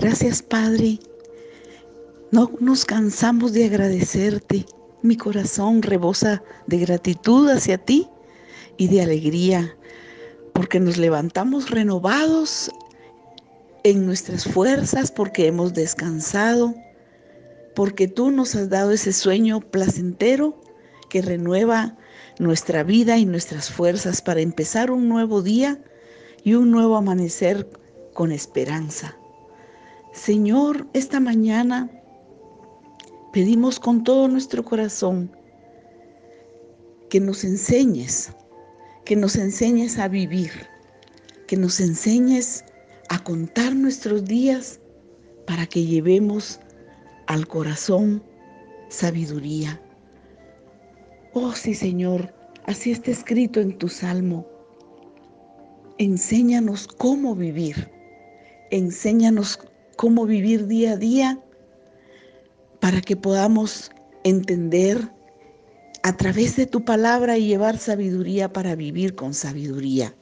Gracias Padre. No nos cansamos de agradecerte. Mi corazón rebosa de gratitud hacia ti y de alegría, porque nos levantamos renovados en nuestras fuerzas, porque hemos descansado, porque tú nos has dado ese sueño placentero que renueva nuestra vida y nuestras fuerzas para empezar un nuevo día y un nuevo amanecer con esperanza. Señor, esta mañana pedimos con todo nuestro corazón que nos enseñes, que nos enseñes a vivir, que nos enseñes a contar nuestros días para que llevemos al corazón sabiduría. Oh sí, Señor, así está escrito en tu salmo. Enséñanos cómo vivir. Enséñanos cómo vivir día a día para que podamos entender a través de tu palabra y llevar sabiduría para vivir con sabiduría.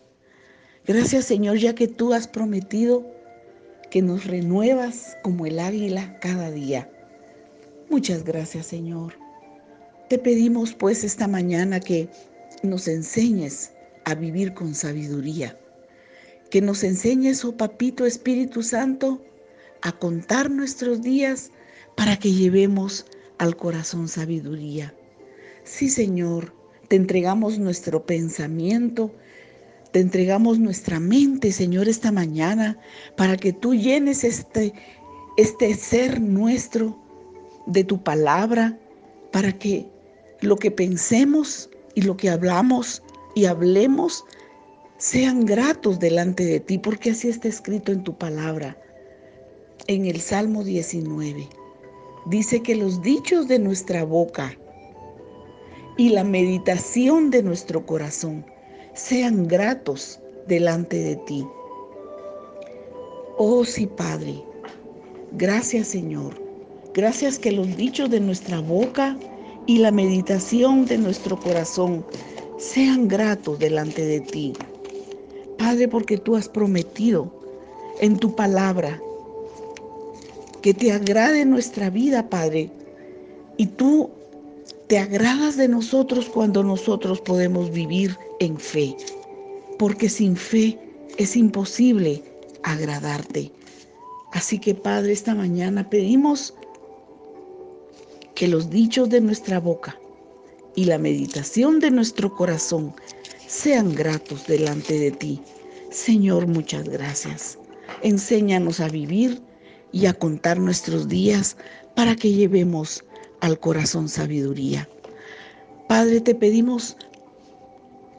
Gracias Señor, ya que tú has prometido que nos renuevas como el águila cada día. Muchas gracias Señor. Te pedimos pues esta mañana que nos enseñes a vivir con sabiduría, que nos enseñes, oh Papito Espíritu Santo, a contar nuestros días para que llevemos al corazón sabiduría. Sí, Señor, te entregamos nuestro pensamiento, te entregamos nuestra mente, Señor, esta mañana, para que tú llenes este, este ser nuestro de tu palabra, para que lo que pensemos y lo que hablamos y hablemos sean gratos delante de ti, porque así está escrito en tu palabra. En el Salmo 19 dice que los dichos de nuestra boca y la meditación de nuestro corazón sean gratos delante de ti. Oh sí, Padre, gracias Señor, gracias que los dichos de nuestra boca y la meditación de nuestro corazón sean gratos delante de ti. Padre, porque tú has prometido en tu palabra que te agrade nuestra vida, Padre. Y tú te agradas de nosotros cuando nosotros podemos vivir en fe, porque sin fe es imposible agradarte. Así que Padre, esta mañana pedimos que los dichos de nuestra boca y la meditación de nuestro corazón sean gratos delante de ti. Señor, muchas gracias. Enséñanos a vivir y a contar nuestros días para que llevemos al corazón sabiduría. Padre, te pedimos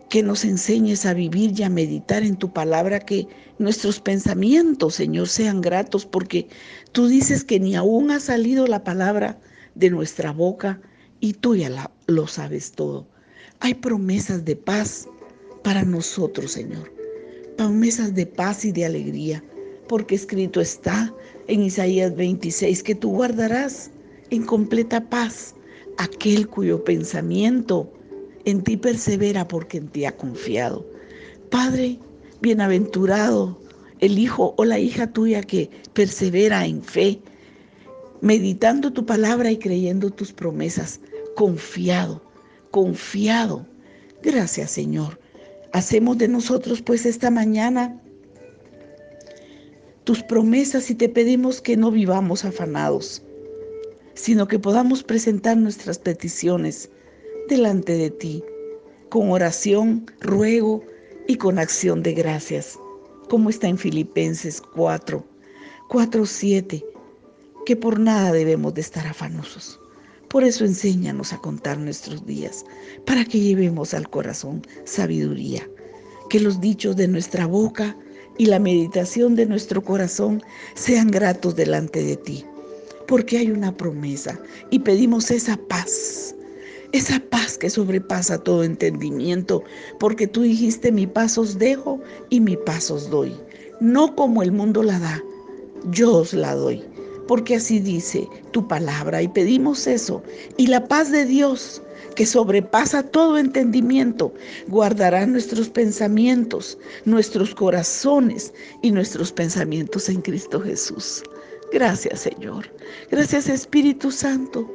que nos enseñes a vivir y a meditar en tu palabra, que nuestros pensamientos, Señor, sean gratos, porque tú dices que ni aún ha salido la palabra de nuestra boca y tú ya lo sabes todo. Hay promesas de paz para nosotros, Señor. Promesas de paz y de alegría, porque escrito está en Isaías 26 que tú guardarás en completa paz aquel cuyo pensamiento en ti persevera porque en ti ha confiado. Padre, bienaventurado el hijo o la hija tuya que persevera en fe meditando tu palabra y creyendo tus promesas, confiado, confiado. Gracias Señor. Hacemos de nosotros pues esta mañana tus promesas y te pedimos que no vivamos afanados, sino que podamos presentar nuestras peticiones delante de ti, con oración, ruego y con acción de gracias, como está en Filipenses 4, 4, 7 que por nada debemos de estar afanosos. Por eso enséñanos a contar nuestros días, para que llevemos al corazón sabiduría, que los dichos de nuestra boca y la meditación de nuestro corazón sean gratos delante de ti, porque hay una promesa y pedimos esa paz, esa paz que sobrepasa todo entendimiento, porque tú dijiste mi paz os dejo y mi paz os doy, no como el mundo la da, yo os la doy porque así dice tu palabra y pedimos eso. Y la paz de Dios, que sobrepasa todo entendimiento, guardará nuestros pensamientos, nuestros corazones y nuestros pensamientos en Cristo Jesús. Gracias Señor. Gracias Espíritu Santo.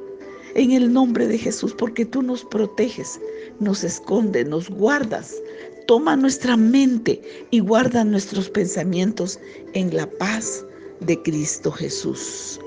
En el nombre de Jesús, porque tú nos proteges, nos escondes, nos guardas. Toma nuestra mente y guarda nuestros pensamientos en la paz de Cristo Jesús.